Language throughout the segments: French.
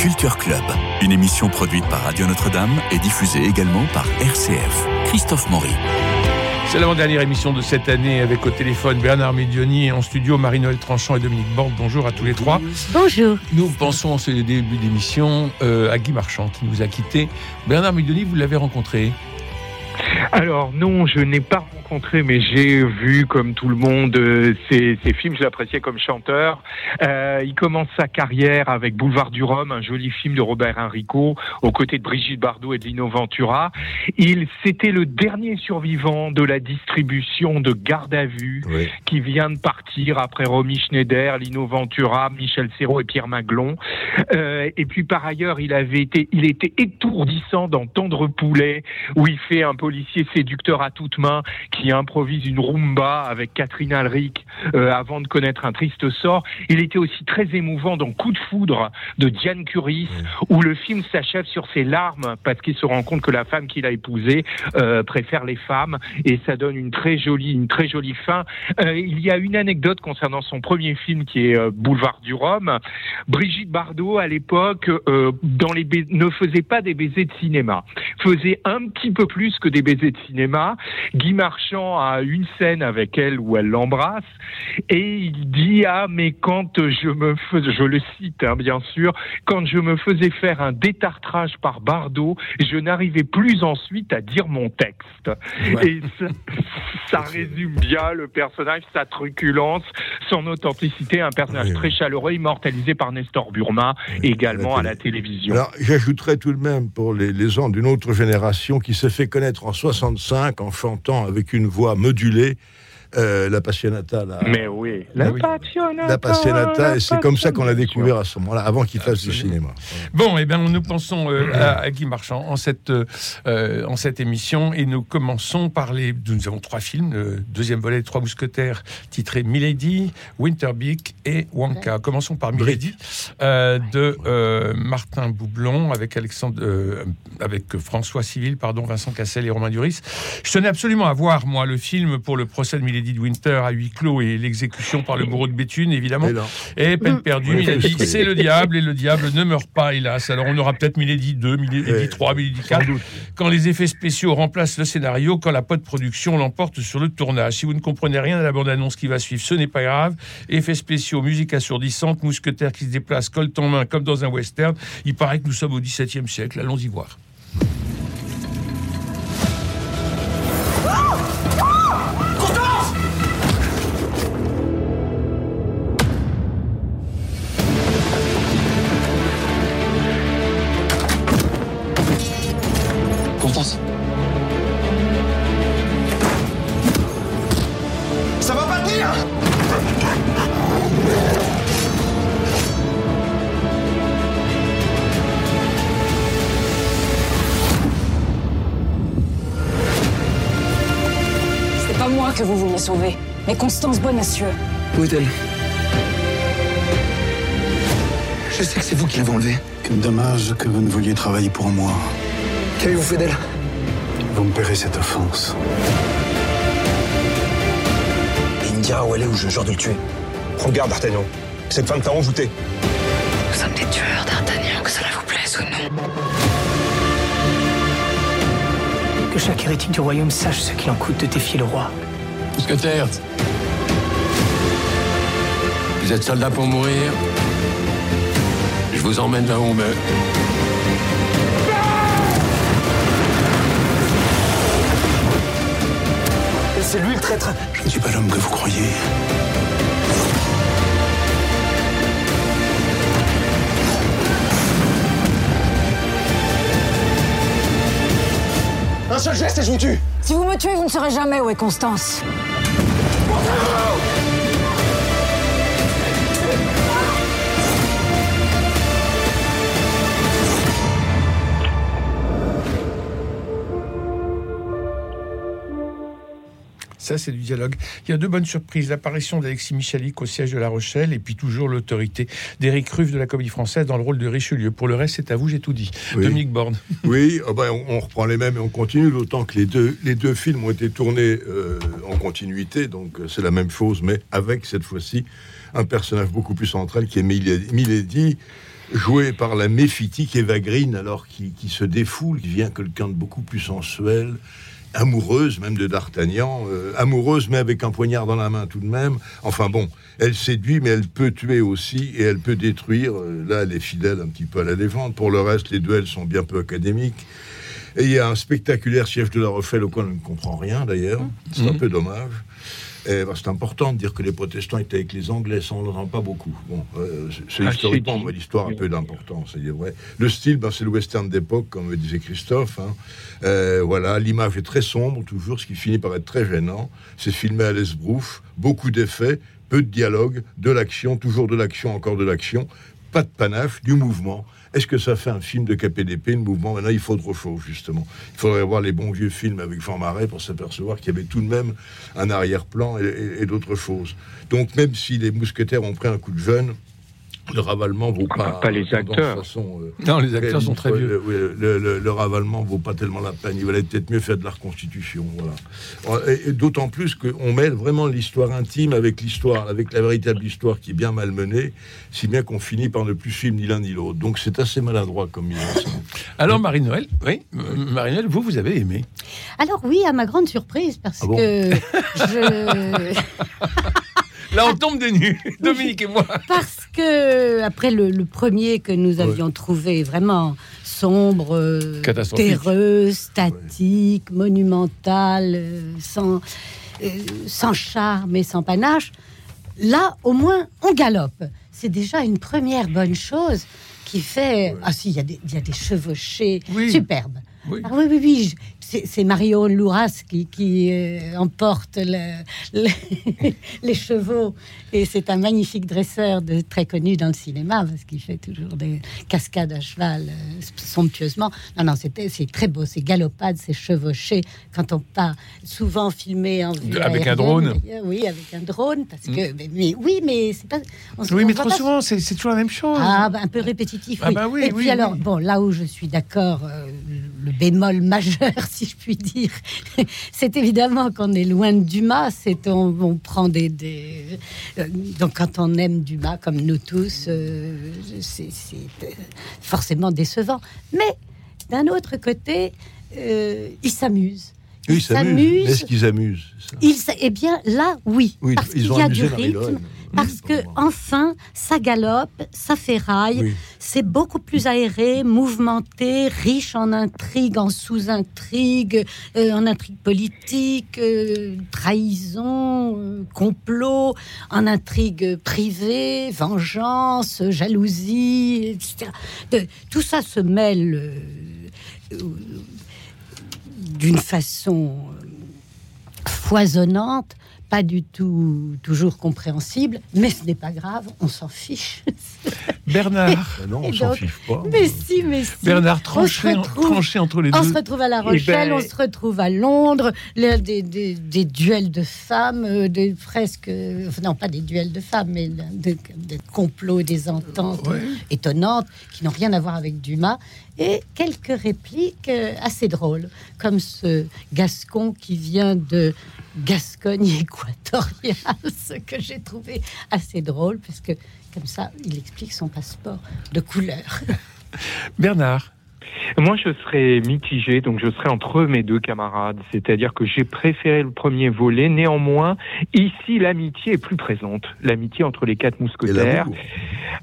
Culture Club, une émission produite par Radio Notre-Dame et diffusée également par RCF. Christophe Maury. C'est l'avant-dernière émission de cette année avec au téléphone Bernard Médioni et en studio Marie-Noël Tranchant et Dominique Borde. Bonjour à tous les trois. Bonjour. Nous pensons en ce début d'émission euh, à Guy Marchand qui nous a quittés. Bernard Médioni, vous l'avez rencontré alors non, je n'ai pas rencontré, mais j'ai vu comme tout le monde euh, ses, films. Je l'appréciais comme chanteur. Euh, il commence sa carrière avec Boulevard du Rhum, un joli film de Robert Enrico, aux côtés de Brigitte Bardot et de Lino Ventura. Il c'était le dernier survivant de la distribution de Garde à vue, qui vient de partir après Romy Schneider, Lino Ventura, Michel Serrault et Pierre Maglon. Euh, et puis par ailleurs, il avait été, il était étourdissant dans Tendre Poulet, où il fait un policier séducteur à toute main qui improvise une rumba avec Catherine Alric euh, avant de connaître un triste sort. Il était aussi très émouvant dans Coup de foudre de Diane Curis, où le film s'achève sur ses larmes parce qu'il se rend compte que la femme qu'il a épousée euh, préfère les femmes et ça donne une très jolie, une très jolie fin. Euh, il y a une anecdote concernant son premier film qui est Boulevard du Rhum. Brigitte Bardot à l'époque dans les ne faisait pas des baisers de cinéma, faisait un petit peu plus que des baisers de cinéma. Guy Marchand a une scène avec elle où elle l'embrasse et il dit ah mais quand je me faisais, je le cite hein, bien sûr, quand je me faisais faire un détartrage par Bardot, je n'arrivais plus ensuite à dire mon texte. Et ça, ça, résume bien le personnage, sa truculence, son authenticité, un personnage très chaleureux, immortalisé par Nestor Burma, également à la télévision. Alors j'ajouterais tout de même pour les, les gens d'une autre génération qui s'est fait connaître en 65 en chantant avec une voix modulée euh, la Passionata. La... Mais oui, la Passionata. La Passionata, et c'est comme ça qu'on l'a découvert à ce moment-là, avant qu'il fasse du cinéma. Bon, et eh bien, nous pensons euh, à, Guy Marchand en cette, euh, en cette émission, et nous commençons par les. Nous avons trois films, deuxième volet, Trois Mousquetaires, titrés Milady, Winterbeak et Wonka. Commençons par Milady, de Martin Boublon, avec, Alexandre, avec François Civil, pardon, Vincent Cassel et Romain Duris. Je tenais absolument à voir, moi, le film pour le procès de Milady Edith Winter à huis clos et l'exécution par le bourreau de Béthune, évidemment. Et, peine mm. perdue, il a dit c'est le diable et le diable ne meurt pas, hélas. Alors on aura peut-être Milady 2, Milady 3, Milady 4. Quand les effets spéciaux remplacent le scénario, quand la post-production l'emporte sur le tournage. Si vous ne comprenez rien à la bande-annonce qui va suivre, ce n'est pas grave. Effets spéciaux, musique assourdissante, mousquetaire qui se déplace, colt en main comme dans un western. Il paraît que nous sommes au XVIIe siècle. Allons y voir. Que vous vouliez sauver, mais Constance Bonacieux. Où est-elle? Je sais que c'est vous qui l'avez enlevée. Quel dommage que vous ne vouliez travailler pour moi. Qu'avez-vous fait d'elle? Vous me paierez cette offense. il me dira où elle est ou je jure de le tuer. Regarde, D'Artagnan. Cette femme t'a envoûté. Nous sommes des tueurs, D'Artagnan, que cela vous plaise ou non. Que chaque hérétique du royaume sache ce qu'il en coûte de défier le roi. Mousquetaire. Vous êtes soldat pour mourir Je vous emmène là où on meurt. C'est lui le traître Je ne suis pas l'homme que vous croyez. Si vous me tuez, vous ne saurez jamais où est Constance. Ça, c'est du dialogue. Il y a deux bonnes surprises. L'apparition d'Alexis Michalik au siège de La Rochelle et puis toujours l'autorité d'Éric Ruff de la Comédie Française dans le rôle de Richelieu. Pour le reste, c'est à vous, j'ai tout dit. Dominique Borne. Oui, oh ben, on, reprend les mêmes et on continue, d'autant que les deux, les deux films ont été tournés euh, en continuité, donc euh, c'est la même chose, mais avec cette fois-ci un personnage beaucoup plus central qui est Milady joué par la méphitique Eva Green, alors qui, qui se défoule, qui devient quelqu'un de beaucoup plus sensuel, amoureuse même de D'Artagnan, euh, amoureuse mais avec un poignard dans la main tout de même. Enfin bon, elle séduit mais elle peut tuer aussi et elle peut détruire. Euh, Là, elle est fidèle un petit peu à la défendre. Pour le reste, les duels sont bien peu académiques. Et il y a un spectaculaire chef de la Rochelle auquel on ne comprend rien d'ailleurs. C'est un peu dommage. Et, bah, c'est important de dire que les protestants étaient avec les Anglais, ça on n'entend pas beaucoup. Bon, euh, c'est- Ah, historiquement, mais l'histoire a peu d'importance, c'est vrai. Le style, bah, c'est le western d'époque, comme disait Christophe. hein. Euh, voilà, l'image est très sombre, toujours, ce qui finit par être très gênant. C'est filmé à l'esbrouf, beaucoup d'effets, peu de dialogue, de l'action, toujours de l'action, encore de l'action, pas de panache, du mouvement. Est-ce que ça fait un film de KPDP, le mouvement Maintenant, il faut autre chose, justement. Il faudrait voir les bons vieux films avec Jean Marais pour s'apercevoir qu'il y avait tout de même un arrière-plan et, et- et d'autres choses. Donc, même si les mousquetaires ont pris un coup de jeune, le ravalement vaut pas... pas les acteurs. façon, euh, Non, les acteurs sont très vieux. Le, ouais, le- le- le ravalement vaut pas tellement la peine. Il valait peut-être mieux faire de la reconstitution. Voilà. Et, et d'autant plus qu'on mêle vraiment l'histoire intime avec l'histoire, avec la véritable histoire qui est bien malmenée, si bien qu'on finit par ne plus suivre ni l'un ni l'autre. Donc c'est assez maladroit comme mise en scène. Alors, Marie-Noël, oui, Marie-Noël, vous, vous avez aimé. Alors oui, à ma grande surprise, parce Ah bon que je... Là, on tombe des nues, Dominique et moi. parce que après le, le premier que nous avions trouvé vraiment sombre, euh, terreux, statique, monumental, euh, sans, euh, sans charme et sans panache, là au moins on galope. C'est déjà une première bonne chose qui fait. Ah si, il y, a des- il y a des chevauchés Oui. superbes. Oui. Ah oui, oui, oui. C'est c'est Mario Louras qui, qui euh, emporte le- le- les chevaux. Et c'est un magnifique dresseur de, très connu dans le cinéma parce qu'il fait toujours des cascades à cheval euh, somptueusement. Non, non, c'était- c'est très beau. C'est galopade, c'est chevauché. Quand on part, souvent filmé en vue Avec un drone? d'ailleurs. Oui, avec un drone. Parce que, mais, mais- oui, mais c'est pas. on Oui, on mais trop pas souvent, c'est toujours la même chose. ah, bah, un peu répétitif. Ah oui. bah oui, Et oui, puis alors, bon, là où je suis d'accord, euh, le bémol majeur, si je puis dire, c'est évidemment qu'on est loin de Dumas. C'est on, on prend des, des- euh, donc quand on aime Dumas, comme nous tous, euh, c'est c'est, euh, forcément décevant. Mais d'un autre côté, euh, il s'amuse. Oui, ils s'amusent. s'amuse. Est-ce qu'ils amusent ça? Il s- eh bien, là, oui, Oui, parce ils qu'il y a du rythme, parce que enfin, ça galope, ça ferraille, Oui. c'est beaucoup plus aéré, mouvementé, riche en intrigues, en sous-intrigues, euh, en intrigues politiques, euh, trahison, euh, complot, en intrigues privées, vengeance, jalousie, etc. De- tout ça se mêle euh, d'une façon foisonnante, pas du tout toujours compréhensible, mais ce n'est pas grave, on s'en fiche. Bernard, Ben non, on s'en fiche pas. mais si, mais si. Bernard tranché, On se retrouve- tranché entre les On deux. se retrouve à La Eh Rochelle, ben- on se retrouve à Londres, le- des, des- des duels de femmes, euh, des presque, euh, non pas des duels de femmes, mais des, des complots, des ententes Ouais. étonnantes qui n'ont rien à voir avec Dumas, et quelques répliques euh, assez drôles, comme ce Gascon qui vient de Gascogne équatoriale, ce que j'ai trouvé assez drôle, parce que comme ça, il explique son passeport de couleur. Bernard, Moi, je serais mitigé, donc je serais entre mes deux camarades. C'est-à-dire que j'ai préféré le premier volet. Néanmoins, ici, l'amitié est plus présente. L'amitié entre les quatre Et mousquetaires. l'amour.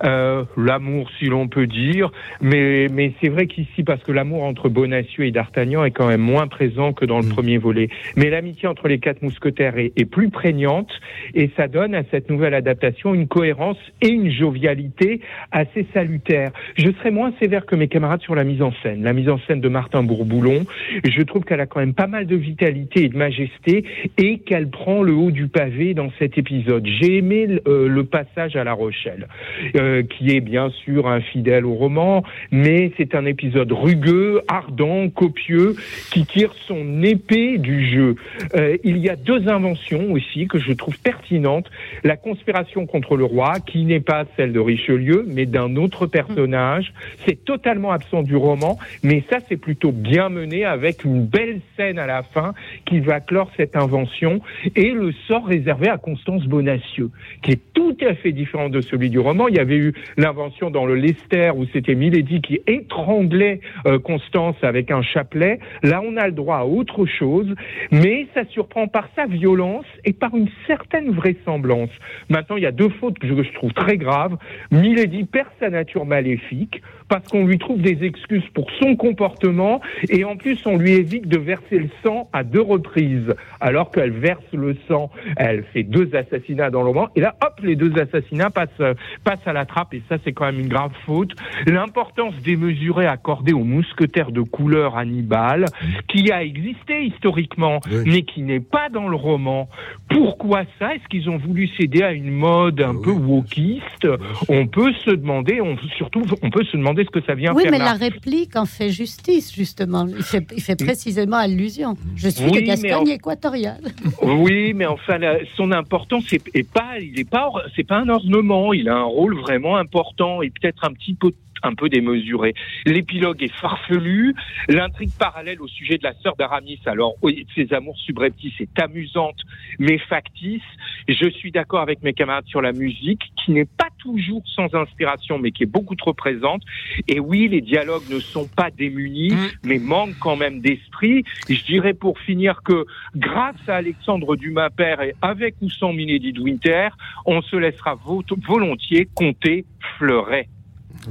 Euh, l'amour, si l'on peut dire. Mais, mais c'est vrai qu'ici, parce que l'amour entre Bonacieux et D'Artagnan est quand même moins présent que dans le Mm. premier volet. Mais l'amitié entre les quatre mousquetaires est, est plus prégnante et ça donne à cette nouvelle adaptation une cohérence et une jovialité assez salutaire. Je serais moins sévère que mes camarades sur la mise en scène. La mise en scène de Martin Bourboulon, je trouve qu'elle a quand même pas mal de vitalité et de majesté et qu'elle prend le haut du pavé dans cet épisode. J'ai aimé euh, le passage à La Rochelle, euh, qui est bien sûr infidèle au roman, mais c'est un épisode rugueux, ardent, copieux, qui tire son épée du jeu. Euh, il y a deux inventions aussi que je trouve pertinentes. La conspiration contre le roi, qui n'est pas celle de Richelieu, mais d'un autre personnage. C'est totalement absent du roman, mais ça c'est plutôt bien mené avec une belle scène à la fin qui va clore cette invention et le sort réservé à Constance Bonacieux, qui est tout à fait différent de celui du roman. Il y avait eu l'invention dans le Lester où c'était Milady qui étranglait euh, Constance avec un chapelet. Là, on a le droit à autre chose, mais ça surprend par sa violence et par une certaine vraisemblance. Maintenant, il y a deux fautes que je trouve très graves. Milady perd sa nature maléfique parce qu'on lui trouve des excuses pour son comportement et en plus on lui évite de verser le sang à deux reprises alors qu'elle verse le sang. Elle fait deux assassinats dans le roman et là hop les deux assassinats passent, passent à la trappe et ça c'est quand même une grave faute. L'importance démesurée accordée au mousquetaire de couleur Hannibal qui a existé historiquement mais qui n'est pas dans le roman. Pourquoi ça? Est-ce qu'ils ont voulu céder à une mode un peu wokiste? On peut se demander, on, surtout on peut se demander ce que ça vient Oui, faire mais là. la réplique en fait justice, justement. Il fait, il fait précisément allusion. Je suis Oui, de Gascogne en- équatoriale. Oui, mais enfin, la- son importance est, est pas, il est pas, c'est pas un ornement. Il a un rôle vraiment important et peut-être un petit peu un peu démesuré. L'épilogue est farfelu, l'intrigue parallèle au sujet de la sœur d'Aramis, alors de ses amours subreptices, est amusante mais factice. Je suis d'accord avec mes camarades sur la musique, qui n'est pas toujours sans inspiration, mais qui est beaucoup trop présente. Et oui, les dialogues ne sont pas démunis, mais manquent quand même d'esprit. Je dirais pour finir que grâce à Alexandre Dumas père et avec ou sans Milady de Winter, on se laissera vo- volontiers compter Fleuret.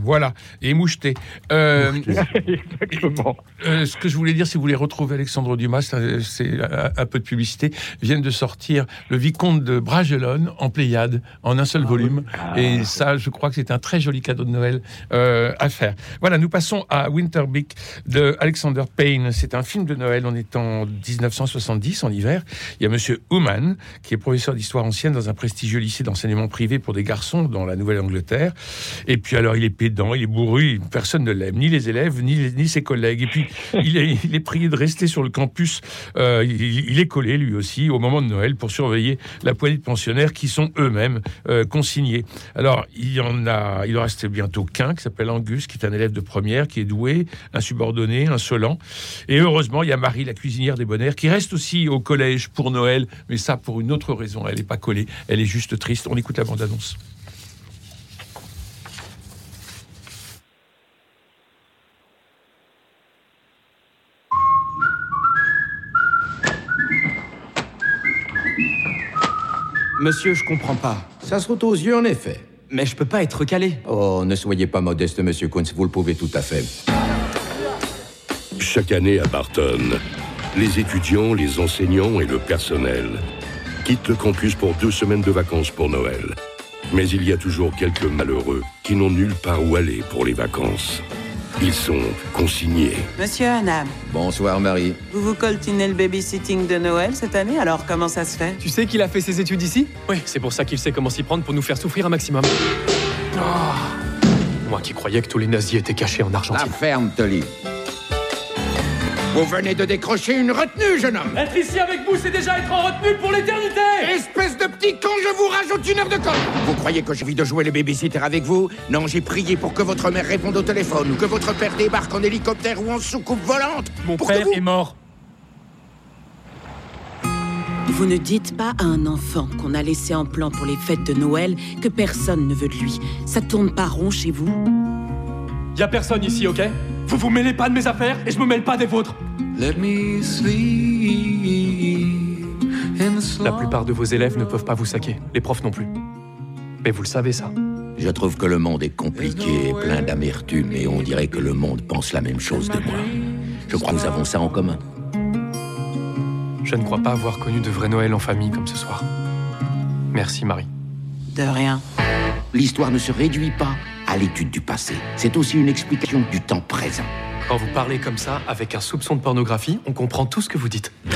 Voilà, et moucheté. Euh, Exactement. euh, ce que je voulais dire, si vous voulez retrouver Alexandre Dumas, c'est- un, peu de publicité, viennent de sortir le Vicomte de Bragelonne en Pléiade, en un seul volume. Et ça, je crois que c'est un très joli cadeau de Noël euh, à faire. Voilà, nous passons à Winterbeak de Alexander Payne. C'est un film de Noël. On est en 1970, en hiver. Il y a Monsieur Human, qui est professeur d'histoire ancienne dans un prestigieux lycée d'enseignement privé pour des garçons dans la Nouvelle-Angleterre. Et puis alors, il est pédant, il est bourru, personne ne l'aime, ni les élèves, ni, ses collègues. Et puis, il est, prié de rester sur le campus. Euh, il, il est collé, lui aussi, au moment de Noël pour surveiller la poignée de pensionnaires qui sont eux-mêmes euh, consignés. Alors, il y en a, il en reste bientôt qu'un qui s'appelle Angus, qui est un élève de première, qui est doué, insubordonné, insolent. Et heureusement, il y a Marie, la cuisinière des bonheurs, qui reste aussi au collège pour Noël, mais ça pour une autre raison. Elle n'est pas collée, elle est juste triste. On écoute la bande-annonce. Monsieur, je comprends pas. Ça saute aux yeux, en effet. Mais je peux pas être calé. Oh, ne soyez pas modeste, monsieur Kunz, vous le pouvez tout à fait. Chaque année à Barton, les étudiants, les enseignants et le personnel quittent le campus pour deux semaines de vacances pour Noël. Mais il y a toujours quelques malheureux qui n'ont nulle part où aller pour les vacances. Ils sont consignés. Monsieur Hanam, Bonsoir, Marie. vous vous coltinez le babysitting de Noël cette année, alors comment ça se fait? Tu sais qu'il a fait ses études ici? Oui, c'est pour ça qu'il sait comment s'y prendre pour nous faire souffrir un maximum. Ah. Moi qui croyais que tous les nazis étaient cachés en La Argentine. ferme, Tolly. Vous venez de décrocher une retenue, jeune homme. Être ici avec vous, c'est déjà être en retenue pour l'éternité. Espèce de petit con, je vous rajoute une heure de colle. Vous croyez que j'ai envie de jouer les babysitters avec vous? Non, j'ai prié pour que votre mère réponde au téléphone, ou que votre père débarque en hélicoptère ou en soucoupe volante. Mon pour père vous... est mort. Vous ne dites pas à un enfant qu'on a laissé en plan pour les fêtes de Noël que personne ne veut de lui. Ça tourne pas rond chez vous? Y a personne ici, ok? Vous vous mêlez pas de mes affaires et je me mêle pas des vôtres. La plupart de vos élèves ne peuvent pas vous saquer, les profs non plus. Mais vous le savez ça. Je trouve que le monde est compliqué et plein d'amertume, et on dirait que le monde pense la même chose de moi. Je crois que nous avons ça en commun. Je ne crois pas avoir connu de vrai Noël en famille comme ce soir. Merci Marie. De rien. L'histoire ne se réduit pas à l'étude du passé. C'est aussi une explication du temps présent. Quand vous parlez comme ça, avec un soupçon de pornographie, on comprend tout ce que vous dites.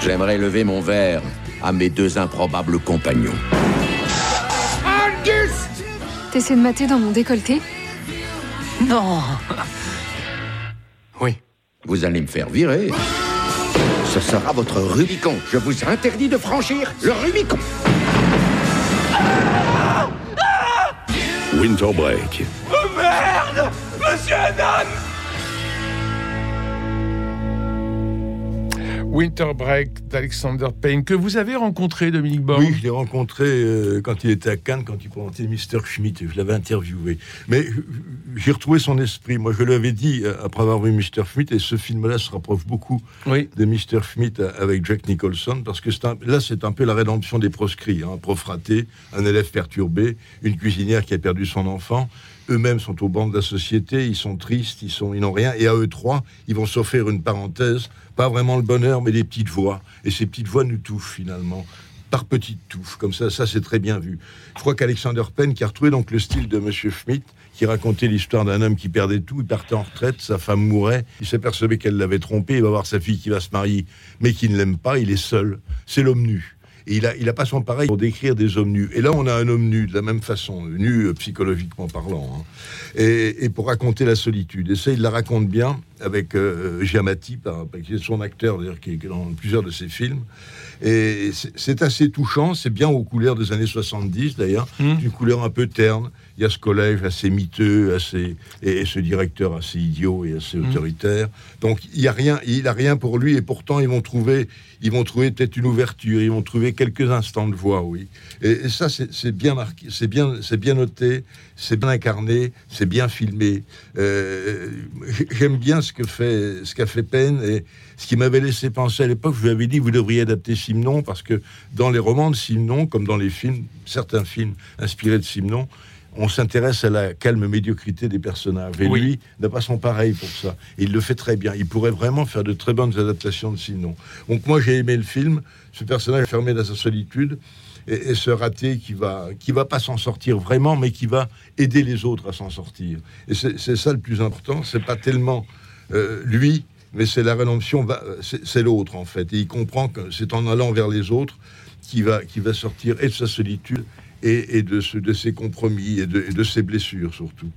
J'aimerais lever mon verre à mes deux improbables compagnons. T'essaies de mater dans mon décolleté Non Oui. Vous allez me faire virer. Ce sera votre Rubicon. Je vous interdis de franchir le Rubicon. Winter Break. Oh merde Monsieur Adam Winter Break d'Alexander Payne, que vous avez rencontré, Dominique Borg. Oui, je l'ai rencontré euh, quand il était à Cannes, quand il présentait Mr. Schmidt. Je l'avais interviewé. Mais euh, j'ai retrouvé son esprit. Moi, je lui avais dit, euh, après avoir vu Mr. Schmidt, et ce film-là se rapproche beaucoup de Mr. Schmidt avec Jack Nicholson, parce que un, là, c'est un peu la rédemption des proscrits. Hein. Un prof raté, un élève perturbé, une cuisinière qui a perdu son enfant eux-mêmes sont au banc de la société, ils sont tristes, ils sont, ils n'ont rien, et à eux trois, ils vont s'offrir une parenthèse, pas vraiment le bonheur, mais des petites voix, et ces petites voix nous touchent finalement par petites touches, comme ça, ça c'est très bien vu. Je crois qu'Alexander Penn, qui a retrouvé donc le style de Monsieur Schmidt, qui racontait l'histoire d'un homme qui perdait tout, il partait en retraite, sa femme mourait, il perçu qu'elle l'avait trompé, il va voir sa fille qui va se marier, mais qui ne l'aime pas, il est seul, c'est l'homme nu. Et il a, il a pas son pareil pour décrire des hommes nus. Et là, on a un homme nu de la même façon, nu euh, psychologiquement parlant, hein. et, pour raconter la solitude. Et ça, il la raconte bien avec euh, Giamatti, qui est son acteur, d'ailleurs, qui est dans plusieurs de ses films. Et c'est assez touchant, c'est bien aux couleurs des années 70 d'ailleurs, mmh. une couleur un peu terne. Il y a ce collège assez miteux, assez et, ce directeur assez idiot et assez mmh. autoritaire. Donc il y a rien, il a rien pour lui et pourtant ils vont trouver, ils vont trouver peut-être une ouverture, ils vont trouver quelques instants de voix, oui. Et, ça c'est bien marqué, c'est bien, c'est bien noté, c'est bien incarné, c'est bien filmé. Euh, j'aime bien ce que fait, ce qu'a fait Penn et ce qui m'avait laissé penser à l'époque, je lui avais dit, vous devriez adapter Simon, parce que dans les romans de Simon, comme dans les films, certains films inspirés de Simon, on s'intéresse à la calme médiocrité des personnages. Et lui n'a pas son pareil pour ça. il le fait très bien. Il pourrait vraiment faire de très bonnes adaptations de Simon. Donc moi, j'ai aimé le film. Ce personnage fermé dans sa solitude et, ce raté qui va qui va pas s'en sortir vraiment, mais qui va aider les autres à s'en sortir. Et c'est ça le plus important. C'est pas tellement euh, lui mais c'est la rédemption, c'est l'autre en fait. Et il comprend que c'est en allant vers les autres qu'il va, qui va sortir et de sa solitude et, de, de, ses compromis et de, ses blessures surtout.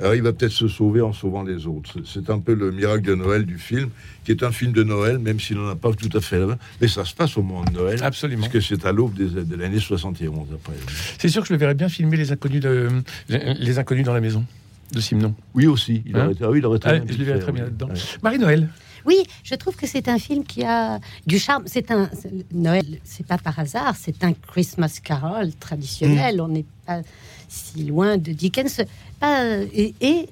Alors il va peut-être se sauver en sauvant les autres. C'est un peu le miracle de Noël du film, qui est un film de Noël, même s'il n'en a pas tout à fait là Mais ça se passe au moment de Noël. Absolument. Parce que c'est à l'aube de l'année 71 après. C'est sûr que je le verrais bien filmer les inconnus, de, les inconnus dans la maison de Simon. Oui, aussi. Il hein aurait, ah oui, très ah, Je le très bien là-dedans. Marie-Noël. Oui, je trouve que c'est un film qui a du charme. C'est un Noël, c'est pas par hasard, c'est un Christmas Carol traditionnel. Mm. On n'est pas si loin de Dickens, et, et,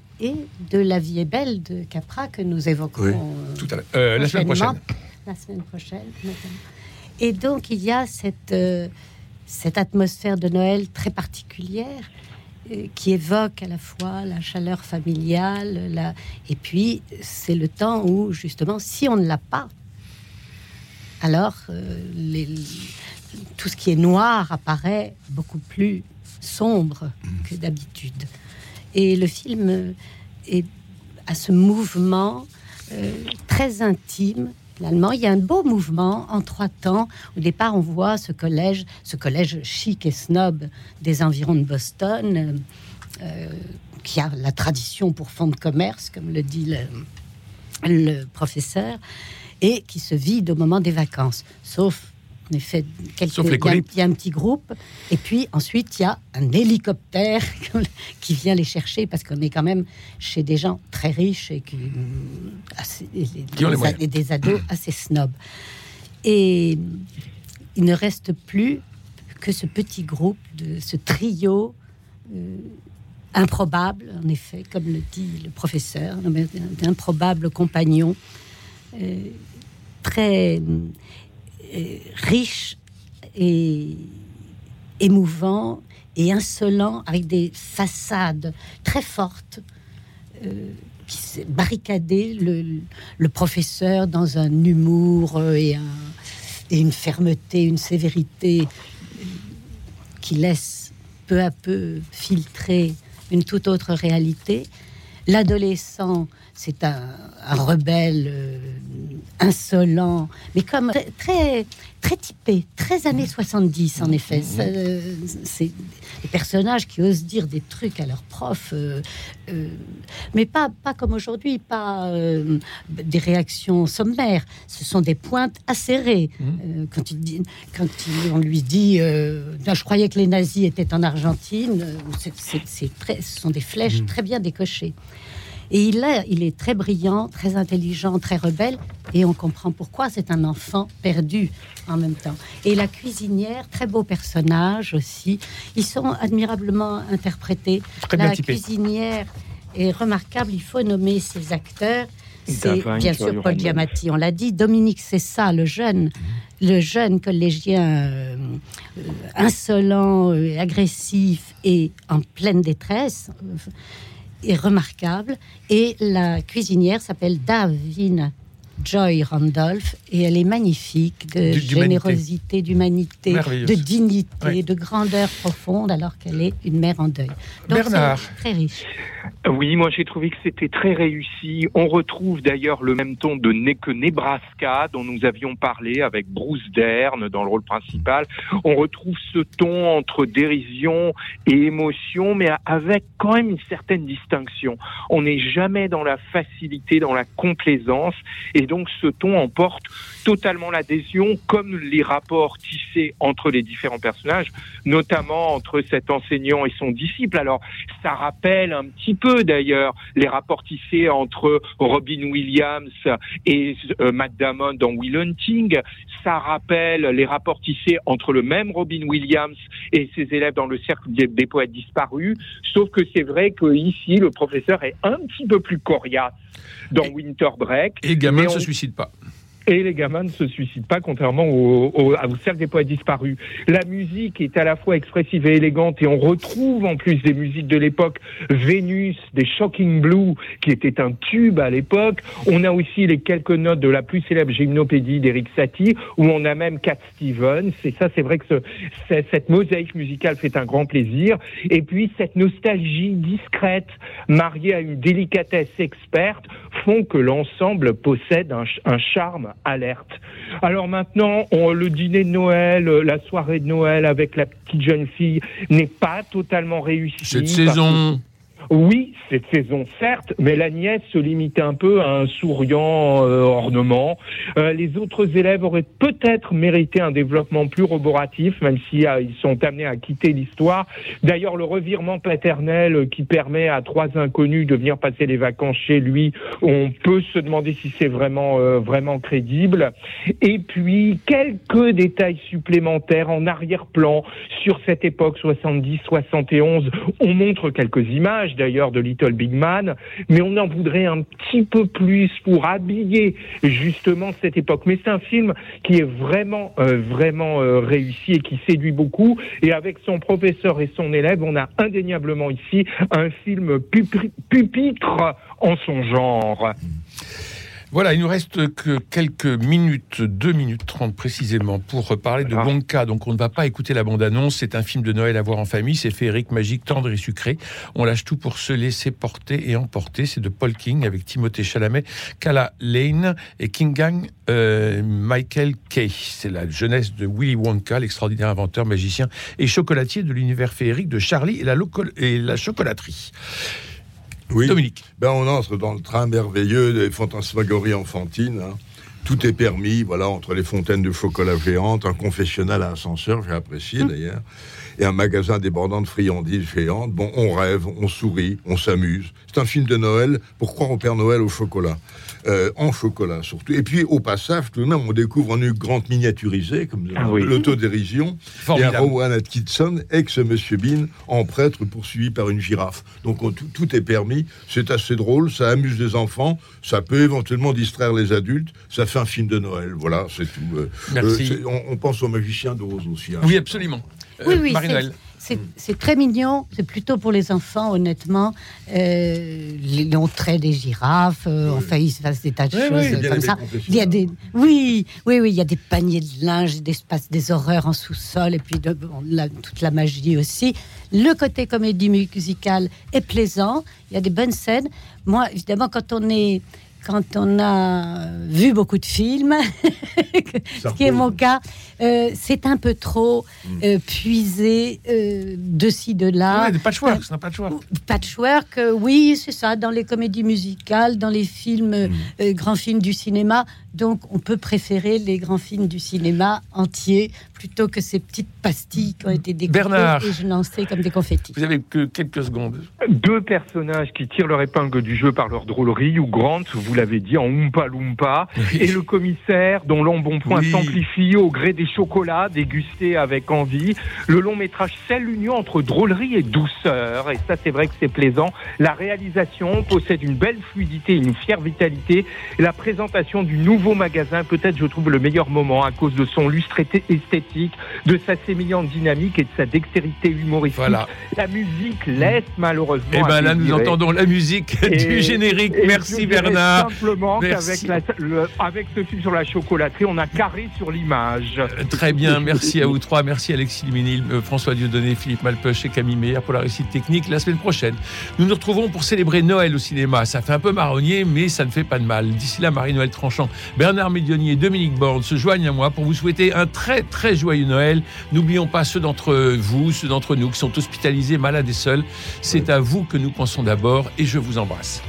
de La vie est belle de Capra que nous évoquerons euh, tout à l'heure, euh, la semaine prochaine. La semaine prochaine. Et donc il y a cette euh, cette atmosphère de Noël très particulière qui évoque à la fois la chaleur familiale, la... et puis c'est le temps où justement, si on ne l'a pas, alors euh, les... tout ce qui est noir apparaît beaucoup plus sombre que d'habitude. Et le film est à ce mouvement euh, très intime Finalement, il y a un beau mouvement en trois temps. Au départ, on voit ce collège, ce collège chic et snob des environs de Boston, euh, qui a la tradition pour fond de commerce, comme le dit le professeur, et qui se vide au moment des vacances. Sauf en effet, quelques, il, y a, un petit groupe. Et puis ensuite, il y a un hélicoptère qui vient les chercher parce qu'on est quand même chez des gens très riches et qui, ont des ados assez snobs. Et il ne reste plus que ce petit groupe, de ce trio euh, improbable, en effet, comme le dit le professeur, d'improbables compagnons, euh, très euh, riche et émouvant et insolent, avec des façades très fortes, euh, qui s'est barricadé le, professeur dans un humour euh, et, et, une fermeté, une sévérité qui laisse peu à peu filtrer une toute autre réalité. L'adolescent c'est un, rebelle euh, insolent, mais comme très, très typé, très années 70 en effet. C'est des personnages qui osent dire des trucs à leurs profs, euh, euh, mais pas, pas comme aujourd'hui, pas des réactions sommaires. Ce sont des pointes acérées. Mmh. quand, il dit, quand on lui dit Je croyais que les nazis étaient en Argentine », c'est ce sont des flèches mmh. très bien décochées. Et il, a, il est très brillant, très intelligent, très rebelle, et on comprend pourquoi c'est un enfant perdu en même temps. Et la cuisinière, très beau personnage aussi. Ils sont admirablement interprétés. Très la cuisinière est remarquable. Il faut nommer ses acteurs. C'est Davin, bien sûr Paul. Giamatti, on l'a dit. Dominique Cessa, le jeune, le jeune collégien euh, euh, insolent, euh, agressif et en pleine détresse, est remarquable. Et la cuisinière s'appelle Davine Joy Randolph et elle est magnifique, de générosité, d'humanité, de dignité, Oui. de grandeur profonde alors qu'elle est une mère en deuil. Donc, Bernard. Très riche. Oui, moi j'ai trouvé que c'était très réussi. On retrouve d'ailleurs le même ton de Ne que Nebraska dont nous avions parlé avec Bruce Dern dans le rôle principal. On retrouve ce ton entre dérision et émotion, mais avec quand même une certaine distinction. On n'est jamais dans la facilité, dans la complaisance, et donc ce ton emporte totalement l'adhésion, comme les rapports tissés entre les différents personnages, notamment entre cet enseignant et son disciple. Alors, ça rappelle un petit peu d'ailleurs les rapports tissés entre Robin Williams et euh, Matt Damon dans Will Hunting. Ça rappelle les rapports tissés entre le même Robin Williams et ses élèves dans le cercle des, des poètes disparus. Sauf que c'est vrai que ici, le professeur est un petit peu plus coriace dans Winter Break. Et Mais ne se suicident pas. Et les gamins ne se suicident pas, contrairement au, au, au cercle des poètes disparus. La musique est à la fois expressive et élégante, et on retrouve en plus des musiques de l'époque, Vénus, des Shocking Blue, qui était un tube à l'époque. On a aussi les quelques notes de la plus célèbre gymnopédie d'Eric Satie, où on a même Cat Stevens. Et ça, c'est vrai que ce- cette mosaïque musicale fait un grand plaisir. Et puis, cette nostalgie discrète, mariée à une délicatesse experte, font que l'ensemble possède un charme alerte. Alors maintenant, on- le dîner de Noël, euh, la soirée de Noël avec la petite jeune fille n'est pas totalement réussi. Cette saison. Oui, cette saison, certes, mais la nièce se limitait un peu à un souriant euh, ornement. Euh, les autres élèves auraient peut-être mérité un développement plus roboratif, même si euh, ils sont amenés à quitter l'histoire. D'ailleurs, le revirement paternel euh, qui permet à trois inconnus de venir passer les vacances chez lui, on peut se demander si c'est vraiment euh, vraiment crédible. Et puis quelques détails supplémentaires en arrière-plan sur cette époque 70-71. On montre quelques images d'ailleurs de Little Big Man, mais on en voudrait un petit peu plus pour habiller justement cette époque. Mais c'est un film qui est vraiment euh, vraiment euh, réussi et qui séduit beaucoup. Et avec son professeur et son élève, on a indéniablement ici un film pupitre en son genre. Voilà, il nous reste que quelques minutes, 2 minutes 30 précisément, pour parler de Wonka. Donc on ne va pas écouter la bande-annonce, c'est un film de Noël à voir en famille, c'est féerique, magique, tendre et sucré. On lâche tout pour se laisser porter et emporter. C'est de Paul King avec Timothée Chalamet, Kala Lane et King Gang euh, Michael Kay. C'est la jeunesse de Willy Wonka, l'extraordinaire inventeur, magicien et chocolatier de l'univers féerique de Charlie et la, et la chocolaterie. Oui. Dominique. Ben, on entre dans le train merveilleux des fantasmagories enfantines. hein. Tout est permis, voilà, entre les fontaines de chocolat géantes, un confessionnal à ascenseur, j'ai apprécié d'ailleurs, et un magasin débordant de friandises géantes. Bon, on rêve, on sourit, on s'amuse. C'est un film de Noël pour croire au Père Noël au chocolat. Euh, en chocolat surtout. Et puis au passage, tout de même, on découvre un grande miniaturisé, comme Ah oui. l'autodérision, et un. Rowan Atkinson, ex-Monsieur Bean, en prêtre poursuivi par une girafe. Donc on- tout, tout est permis, c'est assez drôle, ça amuse les enfants, ça peut éventuellement distraire les adultes, ça fait un film de Noël, voilà, c'est tout. Euh, Merci. on, on pense au magicien d'Oz aussi. hein. Oui, absolument. Oui, Euh, oui, Marie-Noël. c'est- très mignon. C'est plutôt pour les enfants, honnêtement. Euh, les longs traits des girafes. euh, Enfin, il se passe des tas de Oui, choses oui, comme ça. Il y a des, oui, oui, oui, il y a des paniers de linge, des espaces, des horreurs en sous-sol, et puis de- bon, la- toute la magie aussi. Le côté comédie musicale est plaisant. Il y a des bonnes scènes. Moi, évidemment, quand on est quand on a vu beaucoup de films, ce qui est mon cas, euh, c'est un peu trop euh, puisé euh, de ci, de là. Ouais, des patchwork, c'est un patchwork. Patchwork, euh, oui, c'est ça, dans les comédies musicales, dans les films, euh, euh, grands films du cinéma, Donc, on peut préférer les grands films du cinéma entiers plutôt que ces petites pastilles qui ont été découpées et je lançais comme des confettis. Vous avez que quelques secondes. Deux personnages qui tirent leur épingle du jeu par leur drôlerie, ou Grant, vous l'avez dit, en Oompa Loompa, et le commissaire dont l'embonpoint Oui. s'amplifie au gré des chocolats dégustés avec envie. Le long métrage scelle l'union entre drôlerie et douceur, et ça c'est vrai que c'est plaisant. La réalisation possède une belle fluidité, une fière vitalité, et la présentation du nouveau magasin, peut-être je trouve le meilleur moment à cause de son lustre esthétique, de sa sémillante dynamique et de sa dextérité humoristique. Voilà. La musique laisse malheureusement. Eh à là, nous entendons la musique Et- du générique. et Merci Bernard. Simplement qu'avec avec ce film sur la chocolaterie, on a carré sur l'image. Très bien, merci à vous trois. Merci Alexis Luminil, euh, François Dieudonné, Philippe Malpeuch et Camille Meyer pour la réussite technique. La semaine prochaine, nous nous retrouvons pour célébrer Noël au cinéma. Ça fait un peu marronnier, mais ça ne fait pas de mal. D'ici là, Marie-Noël Tranchant, Bernard Médioni et Dominique Borne se joignent à moi pour vous souhaiter un très très joyeux Noël. N'oublions pas ceux d'entre vous, ceux d'entre nous qui sont hospitalisés, malades et seuls. C'est à vous que nous pensons d'abord et je vous embrasse.